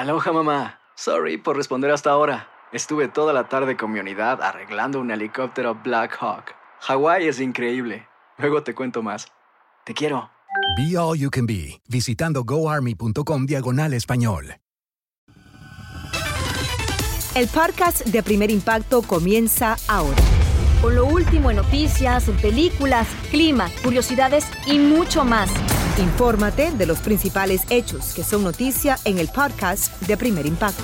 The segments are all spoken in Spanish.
Aloha mamá. Sorry por responder hasta ahora. Estuve toda la tarde con mi unidad arreglando un helicóptero Black Hawk. Hawái es increíble. Luego te cuento más. Te quiero. Be All You Can Be, visitando goarmy.com diagonal español. El podcast de Primer Impacto comienza ahora. Con lo último en noticias, películas, clima, curiosidades y mucho más. Infórmate de los principales hechos que son noticia en el podcast de Primer Impacto.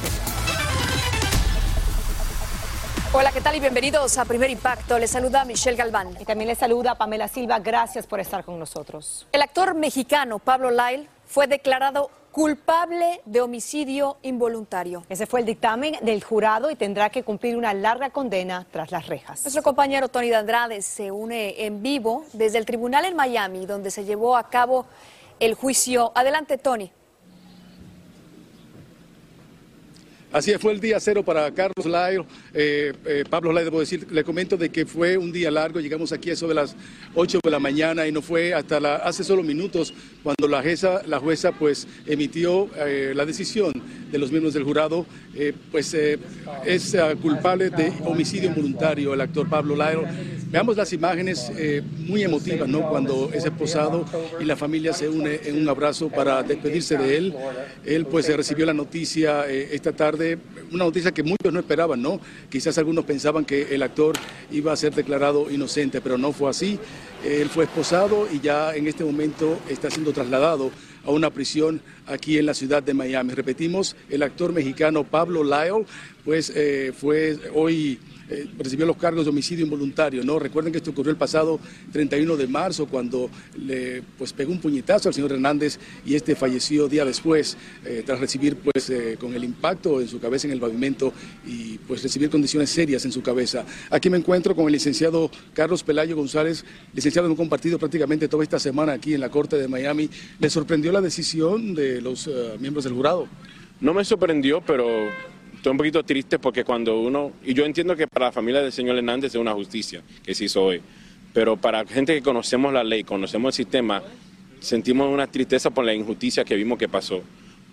Hola, ¿qué tal y bienvenidos a Primer Impacto? Les saluda Michelle Galván. Y también les saluda Pamela Silva. Gracias por estar con nosotros. El actor mexicano Pablo Lyle fue declarado culpable de homicidio involuntario. Ese fue el dictamen del jurado y tendrá que cumplir una larga condena tras las rejas. Nuestro compañero Tony de Andrade se une en vivo desde el tribunal en Miami, donde se llevó a cabo el juicio. Adelante, Tony. Así fue el día cero para Carlos Lyle. Eh, eh, Pablo Lyle, debo decir, le comento de que fue un día largo. Llegamos aquí a eso de las 8 de la mañana y no fue hasta hace solo minutos cuando la jueza, la jueza pues emitió eh, la decisión de los miembros del jurado. pues es culpable de homicidio involuntario el actor Pablo Lyle. Veamos las imágenes muy emotivas, ¿no? Cuando es esposado y la familia se une en un abrazo para despedirse de él. Él pues recibió la noticia esta tarde una noticia que muchos no esperaban, ¿no? Quizás algunos pensaban que el actor iba a ser declarado inocente, pero no fue así. Él fue esposado y ya en este momento está siendo trasladado a una prisión aquí en la ciudad de Miami. Repetimos, el actor mexicano Pablo Lyle, pues eh, fue hoy eh, recibió los cargos de homicidio involuntario. ¿no? Recuerden que esto ocurrió el pasado 31 de marzo cuando le pues, pegó un puñetazo al señor Hernández y este falleció día después eh, tras recibir pues, eh, con el impacto en su cabeza en el pavimento y pues recibir condiciones serias en su cabeza. Aquí me encuentro con el licenciado Carlos Pelayo González, licenciado hemos compartido prácticamente toda esta semana aquí en la Corte de Miami. ¿Le sorprendió la decisión de los miembros del jurado? No me sorprendió, pero estoy un poquito triste porque cuando uno, y yo entiendo que para la familia del señor Hernández es una justicia que se hizo hoy, pero para gente que conocemos la ley, conocemos el sistema, sentimos una tristeza por la injusticia que vimos que pasó,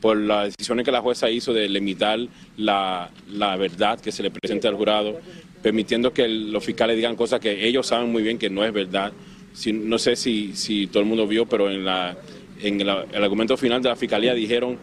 por las decisiones que la jueza hizo de limitar la, la verdad que se le presenta al jurado, permitiendo que los fiscales digan cosas que ellos saben muy bien que no es verdad. Si, no sé si, si todo el mundo vio, pero en, la, en el argumento final de la fiscalía dijeron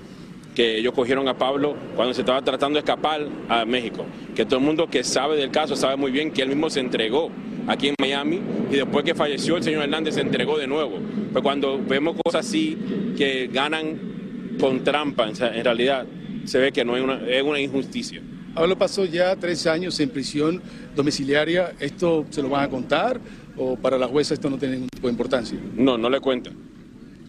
que ellos cogieron a Pablo cuando se estaba tratando de escapar a México. Que todo el mundo que sabe del caso sabe muy bien que él mismo se entregó aquí en Miami y después que falleció el señor Hernández se entregó de nuevo. Pero cuando vemos cosas así que ganan con trampa, en realidad se ve que no es una, es una injusticia. Pablo pasó ya tres años en prisión domiciliaria. ¿Esto se lo van a contar o para la jueza esto no tiene ningún tipo de importancia? No, no le cuentan.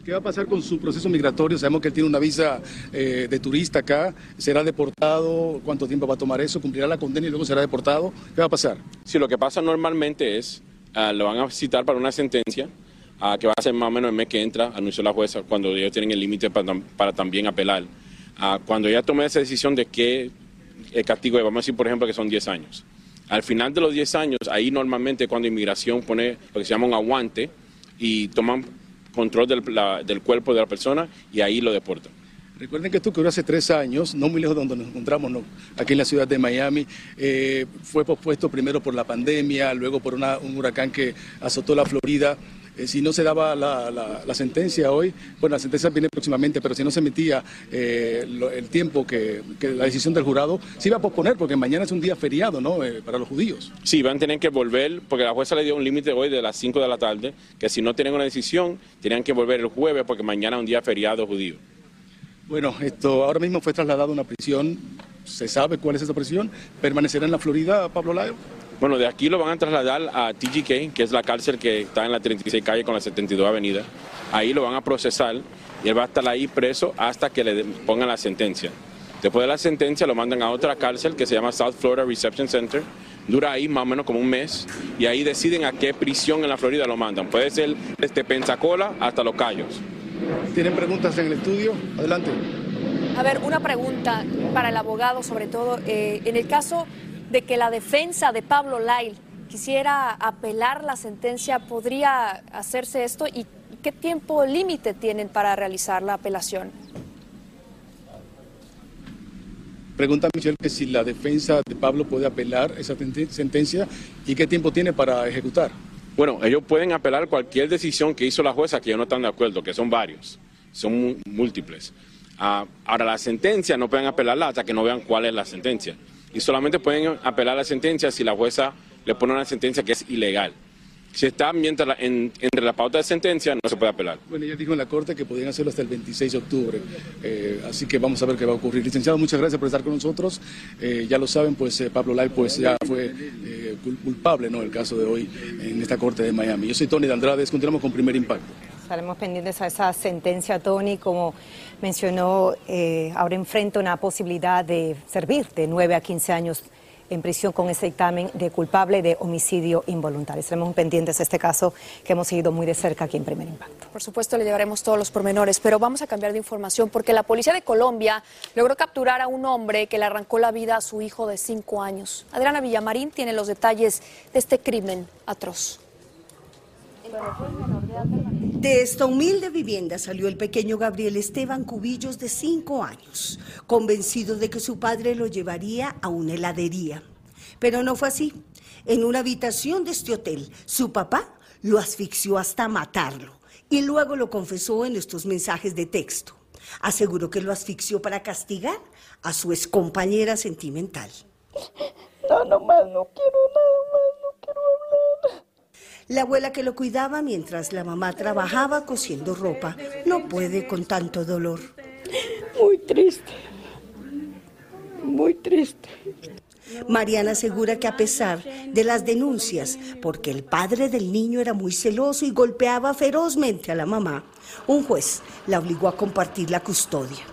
¿Qué va a pasar con su proceso migratorio? Sabemos que él tiene una visa eh, de turista acá. ¿Será deportado? ¿Cuánto tiempo va a tomar eso? ¿Cumplirá la condena y luego será deportado? ¿Qué va a pasar? Sí, lo que pasa normalmente es, uh, lo van a citar para una sentencia uh, que va a ser más o menos el mes que entra, anunció la jueza, cuando ellos tienen el límite para, también apelar. Uh, cuando ella tome esa decisión de qué el castigo es, vamos a decir, por ejemplo, que son 10 años. Al final de los 10 años, ahí normalmente cuando inmigración pone lo que se llama un aguante y toman control del, del cuerpo de la persona y ahí lo deportan. Recuerden que esto ocurrió hace tres años, no muy lejos de donde nos encontramos, aquí en la ciudad de Miami. Eh, fue pospuesto primero por la pandemia, luego por una, un huracán que azotó la Florida. Eh, si no se daba la, sentencia hoy, bueno, la sentencia viene próximamente, pero si no se metía eh, el tiempo que, la decisión del jurado, se iba a posponer, porque mañana es un día feriado, ¿no?, para los judíos. Sí, van a tener que volver, porque la jueza le dio un límite hoy de las 5 de la tarde, que si no tienen una decisión, tenían que volver el jueves, porque mañana es un día feriado judío. Bueno, esto ahora mismo fue trasladado a una prisión. ¿Se sabe cuál es esa prisión? ¿Permanecerá en la Florida, Pablo Layo? Bueno, de aquí lo van a trasladar a TGK, que es la cárcel que está en la 36 calle con la 72 avenida. Ahí lo van a procesar y él va a estar ahí preso hasta que le pongan la sentencia. Después de la sentencia lo mandan a otra cárcel que se llama South Florida Reception Center. Dura ahí más o menos como un mes y ahí deciden a qué prisión en la Florida lo mandan. Puede ser desde Pensacola hasta Los Cayos. ¿Tienen preguntas en el estudio? Adelante. A ver, una pregunta para el abogado, sobre todo. Eh, en el caso de que la defensa de Pablo Lail quisiera apelar la sentencia, ¿podría hacerse esto? ¿Y qué tiempo límite tienen para realizar la apelación? Pregunta Michelle que si la defensa de Pablo puede apelar esa sentencia y qué tiempo tiene para ejecutar. Bueno, ellos pueden apelar cualquier decisión que hizo la jueza que ellos no están de acuerdo, que son varios, son múltiples. Ah, ahora, la sentencia no pueden apelarla hasta que no vean cuál es la sentencia. Y solamente pueden apelar la sentencia si la jueza le pone una sentencia que es ilegal. Si está mientras entre la pauta de sentencia, no se puede apelar. Bueno, ella dijo en la Corte que podían hacerlo hasta el 26 de octubre, eh, así que vamos a ver qué va a ocurrir. Licenciado, muchas gracias por estar con nosotros. Eh, ya lo saben, pues eh, Pablo Lai pues, ya fue culpable, ¿no?, el caso de hoy en esta Corte de Miami. Yo soy Tony de Andrade, continuamos con Primer Impacto. Estaremos pendientes a esa sentencia, Tony, como mencionó, ahora enfrenta una posibilidad de servir de 9 a 15 años en prisión con ese dictamen de culpable de homicidio involuntario. Estaremos pendientes de este caso que hemos seguido muy de cerca aquí en Primer Impacto. Por supuesto, le llevaremos todos los pormenores, pero vamos a cambiar de información porque la policía de Colombia logró capturar a un hombre que le arrancó la vida a su hijo de cinco años. Adriana Villamarín tiene los detalles de este crimen atroz. De esta humilde vivienda salió el pequeño Gabriel Esteban Cubillos de cinco años, convencido de que su padre lo llevaría a una heladería. Pero no fue así. En una habitación de este hotel, su papá lo asfixió hasta matarlo y luego lo confesó en estos mensajes de texto. Aseguró que lo asfixió para castigar a su excompañera sentimental. No, no más, no quiero nada más, no quiero hablar. La abuela que lo cuidaba mientras la mamá trabajaba cosiendo ropa no puede con tanto dolor. Muy triste, muy triste. Mariana asegura que a pesar de las denuncias, porque el padre del niño era muy celoso y golpeaba ferozmente a la mamá, un juez la obligó a compartir la custodia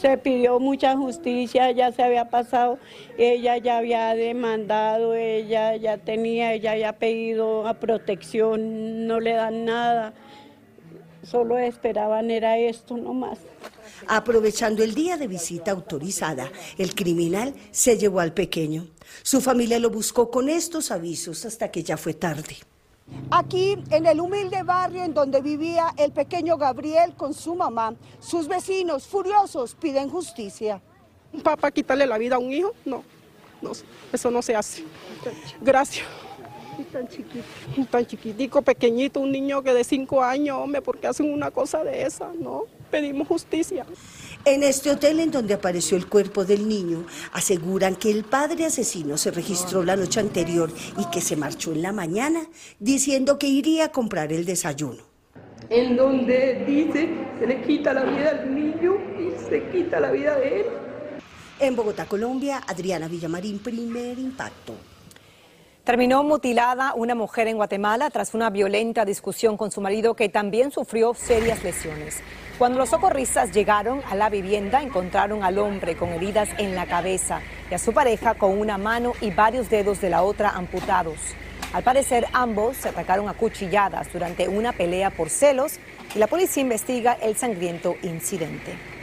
se pidió mucha justicia, ya se había pasado, ella ya había demandado, ella ya tenía, ella había pedido a protección, no le dan nada, solo esperaban era esto nomás. Aprovechando el día de visita autorizada, el criminal se llevó al pequeño. Su familia lo buscó con estos avisos hasta que ya fue tarde. Aquí, en el humilde barrio en donde vivía el pequeño Gabriel con su mamá, sus vecinos furiosos piden justicia. Un papá quitarle la vida a un hijo, no, no eso no se hace. Gracias. Y tan chiquito. Tan chiquitico, pequeñito, un niño que de cinco años, hombre, porque hacen una cosa de esa, ¿no? Pedimos justicia. En este hotel en donde apareció el cuerpo del niño, aseguran que el padre asesino se registró la noche anterior y que se marchó en la mañana diciendo que iría a comprar el desayuno. En donde dice se le quita la vida al niño y se quita la vida de él. En Bogotá, Colombia, Adriana Villamarín, primer impacto. Terminó mutilada una mujer en Guatemala tras una violenta discusión con su marido que también sufrió serias lesiones. Cuando los socorristas llegaron a la vivienda, encontraron al hombre con heridas en la cabeza y a su pareja con una mano y varios dedos de la otra amputados. Al parecer, ambos se atacaron a cuchilladas durante una pelea por celos y la policía investiga el sangriento incidente.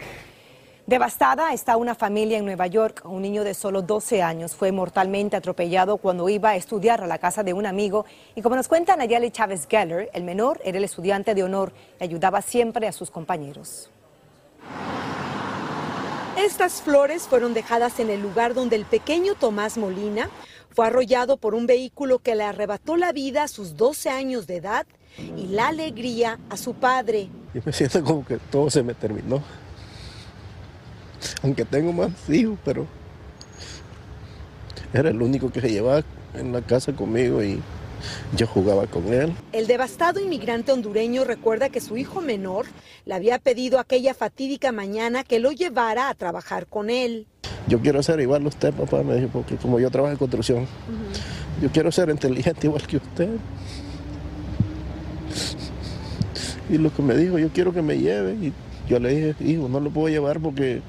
Devastada está una familia en Nueva York. Un niño de solo 12 años fue mortalmente atropellado cuando iba a estudiar a la casa de un amigo. Y como nos cuenta Nayeli Chávez Geller, el menor era el estudiante de honor y ayudaba siempre a sus compañeros. Estas flores fueron dejadas en el lugar donde el pequeño Tomás Molina fue arrollado por un vehículo que le arrebató la vida a sus 12 años de edad y la alegría a su padre. Yo me siento como que todo se me terminó. Aunque tengo más hijos, pero era el único que se llevaba en la casa conmigo y yo jugaba con él. El devastado inmigrante hondureño recuerda que su hijo menor le había pedido aquella fatídica mañana que lo llevara a trabajar con él. Yo quiero ser igual a usted, papá, me dijo, porque como yo trabajo en construcción, yo quiero ser inteligente igual que usted. Y lo que me dijo, yo quiero que me lleve. Y yo le dije, hijo, no lo puedo llevar porque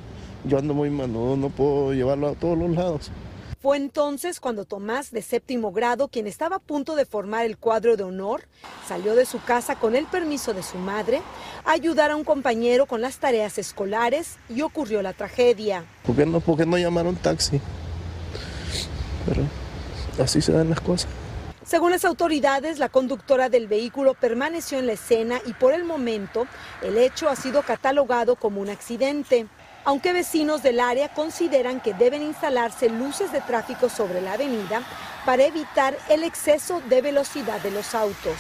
yo ando muy manudo, no puedo llevarlo a todos los lados. Fue entonces cuando Tomás, de séptimo grado, quien estaba a punto de formar el cuadro de honor, salió de su casa con el permiso de su madre a ayudar a un compañero con las tareas escolares y ocurrió la tragedia. ¿Por qué no, por qué no llamaron taxi? Pero así se dan las cosas. Según las autoridades, la conductora del vehículo permaneció en la escena y por el momento el hecho ha sido catalogado como un accidente aunque vecinos del área consideran que deben instalarse luces de tráfico sobre la avenida para evitar el exceso de velocidad de los autos.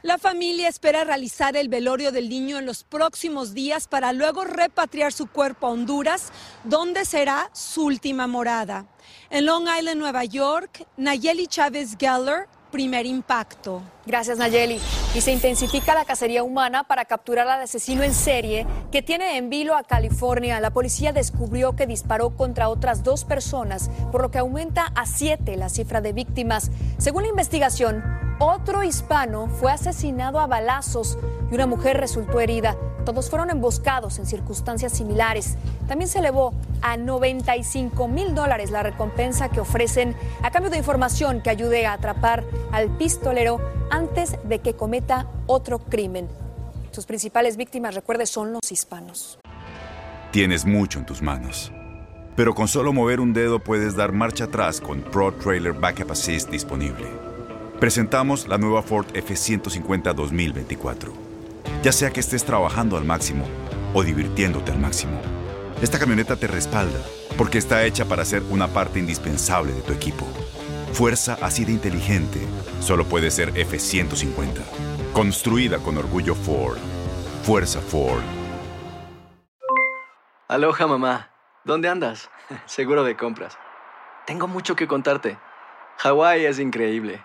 La familia espera realizar el velorio del niño en los próximos días para luego repatriar su cuerpo a Honduras, donde será su última morada. En Long Island, Nueva York, Nayeli Chávez Geller, primer impacto. Gracias, Nayeli. Y se intensifica la cacería humana para capturar al asesino en serie que tiene en vilo a California. La policía descubrió que disparó contra otras dos personas, por lo que aumenta a siete la cifra de víctimas. Según la investigación, otro hispano fue asesinado a balazos y una mujer resultó herida. Todos fueron emboscados en circunstancias similares. También se elevó a 95 mil dólares la recompensa que ofrecen a cambio de información que ayude a atrapar al pistolero antes de que cometa otro crimen. Sus principales víctimas, recuerde, son los hispanos. Tienes mucho en tus manos. Pero con solo mover un dedo puedes dar marcha atrás con Pro Trailer Backup Assist disponible. Presentamos la nueva Ford F150 2024. Ya sea que estés trabajando al máximo o divirtiéndote al máximo, esta camioneta te respalda porque está hecha para ser una parte indispensable de tu equipo. Fuerza así de inteligente solo puede ser F150. Construida con orgullo Ford. Fuerza Ford. Aloha mamá. ¿Dónde andas? Seguro de compras. Tengo mucho que contarte. Hawái es increíble.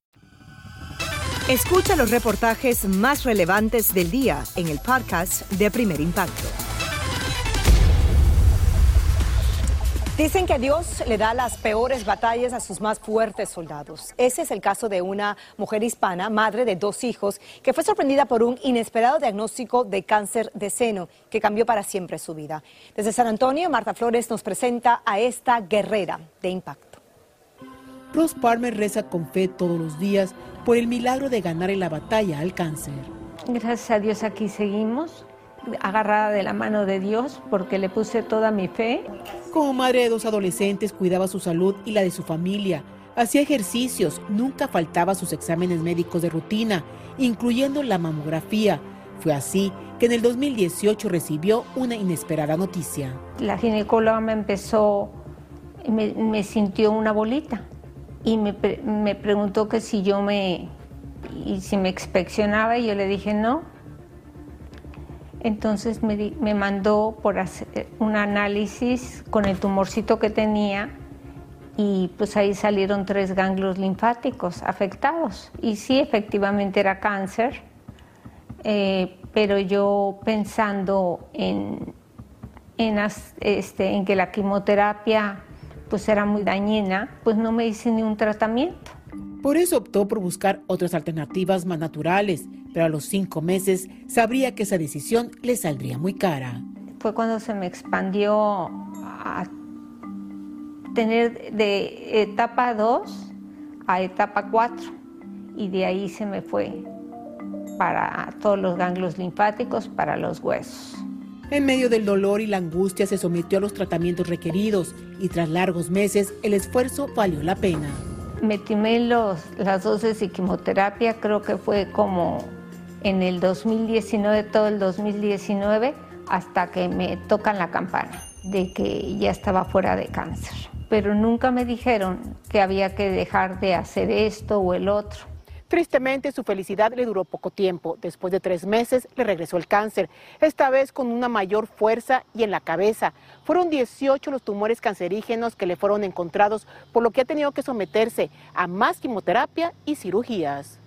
Escucha los reportajes más relevantes del día en el podcast de Primer Impacto. Dicen que Dios le da las peores batallas a sus más fuertes soldados. Ese es el caso de una mujer hispana, madre de dos hijos, que fue sorprendida por un inesperado diagnóstico de cáncer de seno que cambió para siempre su vida. Desde San Antonio, Marta Flores nos presenta a esta guerrera de impacto. Ross Palmer reza con fe todos los días por el milagro de ganar en la batalla al cáncer. Gracias a Dios aquí seguimos agarrada de la mano de Dios porque le puse toda mi fe. Como madre de dos adolescentes cuidaba su salud y la de su familia. Hacía ejercicios, nunca faltaba sus exámenes médicos de rutina, incluyendo la mamografía. Fue así que en el 2018 recibió una inesperada noticia. La ginecóloga me empezó, me, me sintió una bolita y me, me preguntó que si yo me, y si me inspeccionaba y yo le dije no, entonces me, mandó por hacer un análisis con el tumorcito que tenía y pues ahí salieron tres ganglios linfáticos afectados. Y sí, efectivamente era cáncer, eh, pero yo pensando en, en, este, en que la quimioterapia pues era muy dañina, pues no me hice ni un tratamiento. Por eso optó por buscar otras alternativas más naturales, pero a los cinco meses sabría que esa decisión le saldría muy cara. Fue cuando se me expandió a tener de etapa 2 a etapa 4 y de ahí se me fue para todos los ganglios linfáticos, para los huesos. En medio del dolor y la angustia se sometió a los tratamientos requeridos y tras largos meses el esfuerzo valió la pena. Me timé los, las dosis de quimioterapia, creo que fue como en el 2019, todo el 2019, hasta que me tocan la campana de que ya estaba fuera de cáncer. Pero nunca me dijeron que había que dejar de hacer esto o el otro. Tristemente, su felicidad le duró poco tiempo. Después de tres meses, le regresó el cáncer, esta vez con una mayor fuerza y en la cabeza. Fueron 18 los tumores cancerígenos que le fueron encontrados, por lo que ha tenido que someterse a más quimioterapia y cirugías.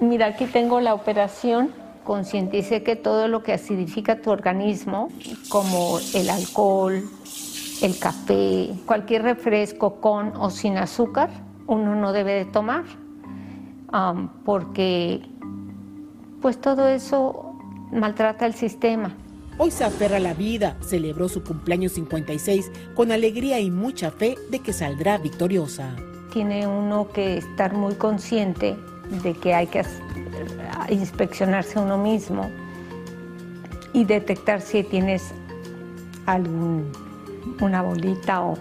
Mira, aquí tengo la operación. Concientice que todo lo que acidifica tu organismo, como el alcohol, el café, cualquier refresco con o sin azúcar, uno no debe de tomar porque pues todo eso maltrata el sistema. Hoy se aferra a la vida, celebró su cumpleaños 56 con alegría y mucha fe de que saldrá victoriosa. Tiene uno que estar muy consciente de que hay que inspeccionarse a uno mismo y detectar si tienes alguna bolita o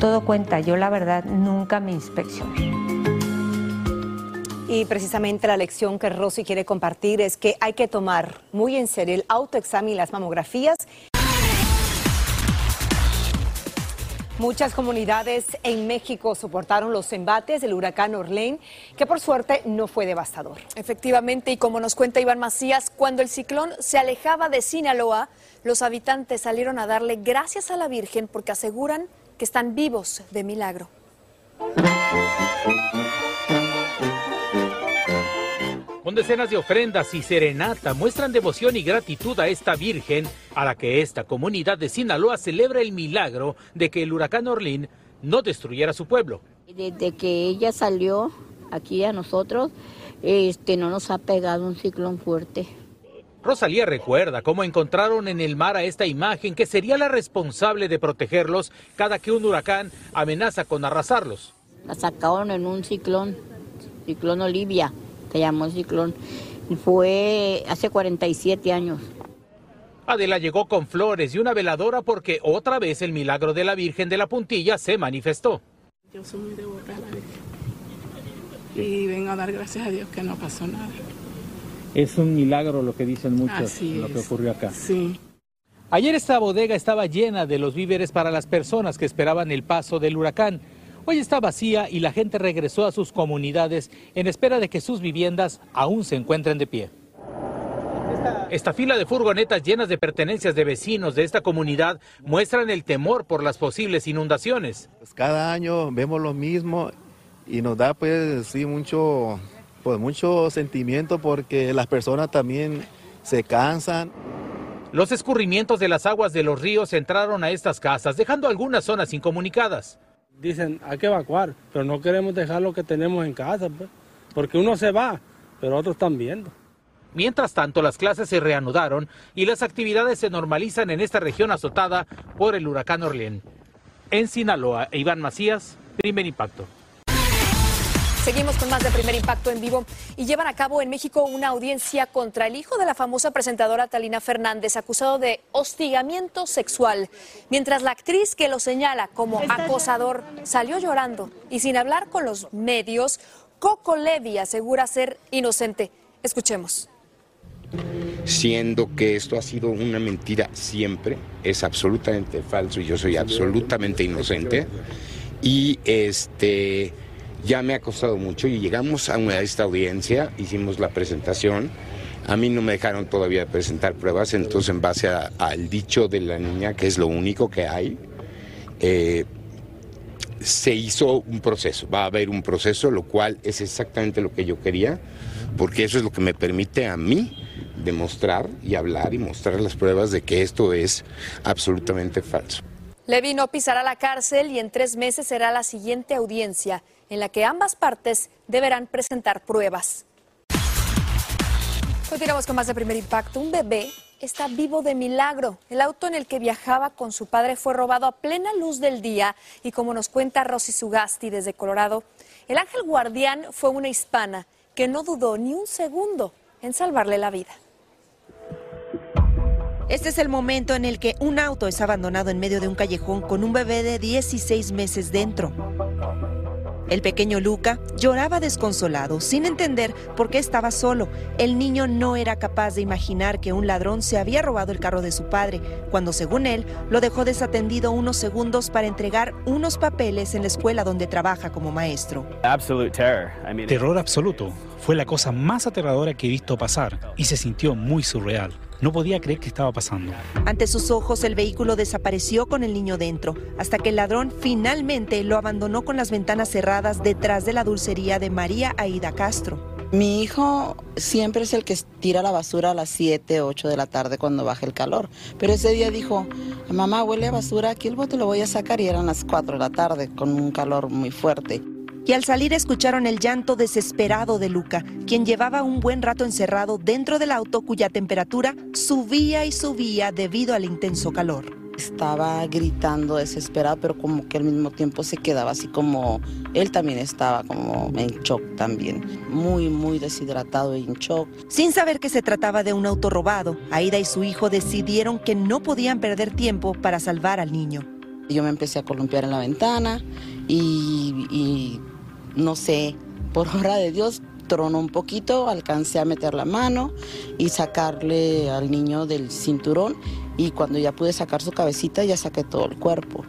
todo cuenta. Yo la verdad nunca me inspeccioné. Y precisamente la lección que Rosy quiere compartir es que hay que tomar muy en serio el autoexamen y las mamografías. Muchas comunidades en México soportaron los embates del huracán Orlén, que por suerte no fue devastador. Efectivamente, y como nos cuenta Iván Macías, cuando el ciclón se alejaba de Sinaloa, los habitantes salieron a darle gracias a la Virgen porque aseguran que están vivos de milagro. Con decenas de ofrendas y serenata muestran devoción y gratitud a esta Virgen, a la que esta comunidad de Sinaloa celebra el milagro de que el huracán Orlín no destruyera su pueblo. Desde que ella salió aquí a nosotros, este, no nos ha pegado un ciclón fuerte. Rosalía recuerda cómo encontraron en el mar a esta imagen que sería la responsable de protegerlos cada que un huracán amenaza con arrasarlos. La sacaron en un ciclón, ciclón Olivia se llamó ciclón. Fue hace 47 años. Adela llegó con flores y una veladora porque otra vez el milagro de la Virgen de la Puntilla se manifestó. Yo soy muy devota a la Virgen y vengo a dar gracias a Dios que no pasó nada. Es un milagro lo que dicen muchos, lo que ocurrió acá. Sí. Ayer esta bodega estaba llena de los víveres para las personas que esperaban el paso del huracán. Hoy está vacía y la gente regresó a sus comunidades en espera de que sus viviendas aún se encuentren de pie. Esta fila de furgonetas llenas de pertenencias de vecinos de esta comunidad muestran el temor por las posibles inundaciones. Pues cada año vemos lo mismo y nos da pues sí mucho, pues mucho sentimiento porque las personas también se cansan. Los escurrimientos de las aguas de los ríos entraron a estas casas, dejando algunas zonas incomunicadas dicen hay que evacuar, pero no queremos dejar lo que tenemos en casa, pues, porque uno se va, pero otros están viendo. Mientras tanto, las clases se reanudaron y las actividades se normalizan en esta región azotada por el huracán Orlén. En Sinaloa, Iván Macías, primer impacto. Seguimos con más de Primer Impacto en vivo y llevan a cabo en México una audiencia contra el hijo de la famosa presentadora Talina Fernández, acusado de hostigamiento sexual, mientras la actriz que lo señala como acosador salió llorando y sin hablar con los medios, Coco Levi asegura ser inocente. Escuchemos. Siendo que esto ha sido una mentira siempre, es absolutamente falso y yo soy absolutamente inocente. Y este ya me ha costado mucho y llegamos a, esta audiencia, hicimos la presentación. A mí no me dejaron todavía presentar pruebas, entonces en base al dicho de la niña, que es lo único que hay, eh, se hizo un proceso, va a haber un proceso, lo cual es exactamente lo que yo quería, porque eso es lo que me permite a mí demostrar y hablar y mostrar las pruebas de que esto es absolutamente falso. Levy no pisará la cárcel y en tres meses será la siguiente audiencia en la que ambas partes deberán presentar pruebas. Continuamos con más de primer impacto. Un bebé está vivo de milagro. El auto en el que viajaba con su padre fue robado a plena luz del día y como nos cuenta Rosy Sugasti desde Colorado, el ángel guardián fue una hispana que no dudó ni un segundo en salvarle la vida. Este es el momento en el que un auto es abandonado en medio de un callejón con un bebé de 16 meses dentro. El pequeño Luca lloraba desconsolado, sin entender por qué estaba solo. El niño no era capaz de imaginar que un ladrón se había robado el carro de su padre, cuando según él lo dejó desatendido unos segundos para entregar unos papeles en la escuela donde trabaja como maestro. Terror absoluto. Fue la cosa más aterradora que he visto pasar y se sintió muy surreal. No podía creer que estaba pasando. Ante sus ojos el vehículo desapareció con el niño dentro, hasta que el ladrón finalmente lo abandonó con las ventanas cerradas detrás de la dulcería de María Aida Castro. Mi hijo siempre es el que tira la basura a las 7, 8 de la tarde cuando baja el calor. Pero ese día dijo, mamá, huele a basura, aquí el bote lo voy a sacar y eran las 4 de la tarde con un calor muy fuerte y al salir escucharon el llanto desesperado de Luca, quien llevaba un buen rato encerrado dentro del auto cuya temperatura subía y subía debido al intenso calor. Estaba gritando desesperado, pero como que al mismo tiempo se quedaba así como él también estaba como en shock también, muy muy deshidratado y en shock. Sin saber que se trataba de un auto robado, Aida y su hijo decidieron que no podían perder tiempo para salvar al niño. Yo me empecé a columpiar en la ventana y, y no sé, por obra de Dios, tronó un poquito, alcancé a meter la mano y sacarle al niño del cinturón y cuando ya pude sacar su cabecita ya saqué todo el cuerpo.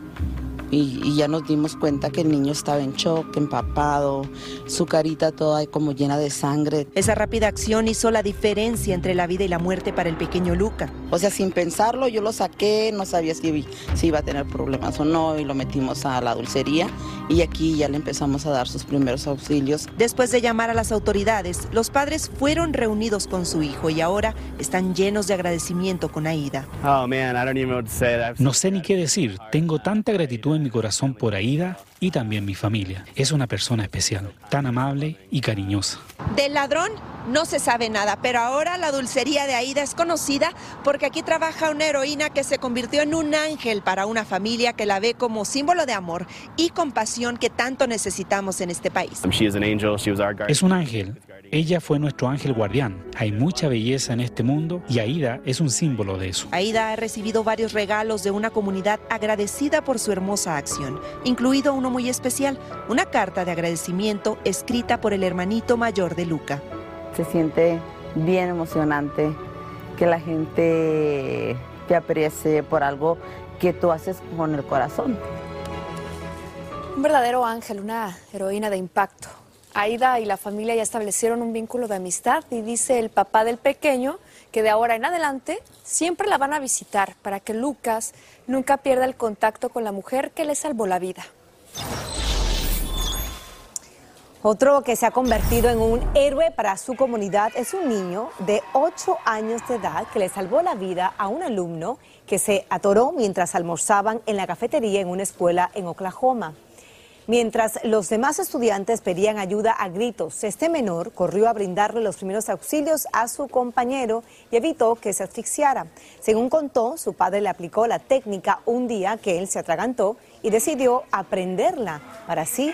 Y, ya nos dimos cuenta que el niño estaba en shock, empapado, su carita toda como llena de sangre. Esa rápida acción hizo la diferencia entre la vida y la muerte para el pequeño Luca. O sea, sin pensarlo, yo lo saqué, no sabía si, si iba a tener problemas o no, y lo metimos a la dulcería y aquí ya le empezamos a dar sus primeros auxilios. Después de llamar a las autoridades, los padres fueron reunidos con su hijo y ahora están llenos de agradecimiento con Aida. Oh, no sé ni qué decir. Tengo tanta gratitud en mi corazón por Aida y también mi familia. Es una persona especial, tan amable y cariñosa. Del ladrón no se sabe nada, pero ahora la dulcería de Aida es conocida porque aquí trabaja una heroína que se convirtió en un ángel para una familia que la ve como símbolo de amor y compasión que tanto necesitamos en este país. Es un ángel. Ella fue nuestro ángel guardián. Hay mucha belleza en este mundo y Aida es un símbolo de eso. Aida ha recibido varios regalos de una comunidad agradecida por su hermosa acción, incluido uno muy especial, una carta de agradecimiento escrita por el hermanito mayor de Luca. Se siente bien emocionante que la gente te aprecie por algo que tú haces con el corazón. Un verdadero ángel, una heroína de impacto. Aida y la familia ya establecieron un vínculo de amistad y dice el papá del pequeño que de ahora en adelante siempre la van a visitar para que Lucas nunca pierda el contacto con la mujer que le salvó la vida. Otro que se ha convertido en un héroe para su comunidad es un niño de 8 años de edad que le salvó la vida a un alumno que se atoró mientras almorzaban en la cafetería en una escuela en Oklahoma. Mientras los demás estudiantes pedían ayuda a gritos, este menor corrió a brindarle los primeros auxilios a su compañero y evitó que se asfixiara. Según contó, su padre le aplicó la técnica un día que él se atragantó y decidió aprenderla para así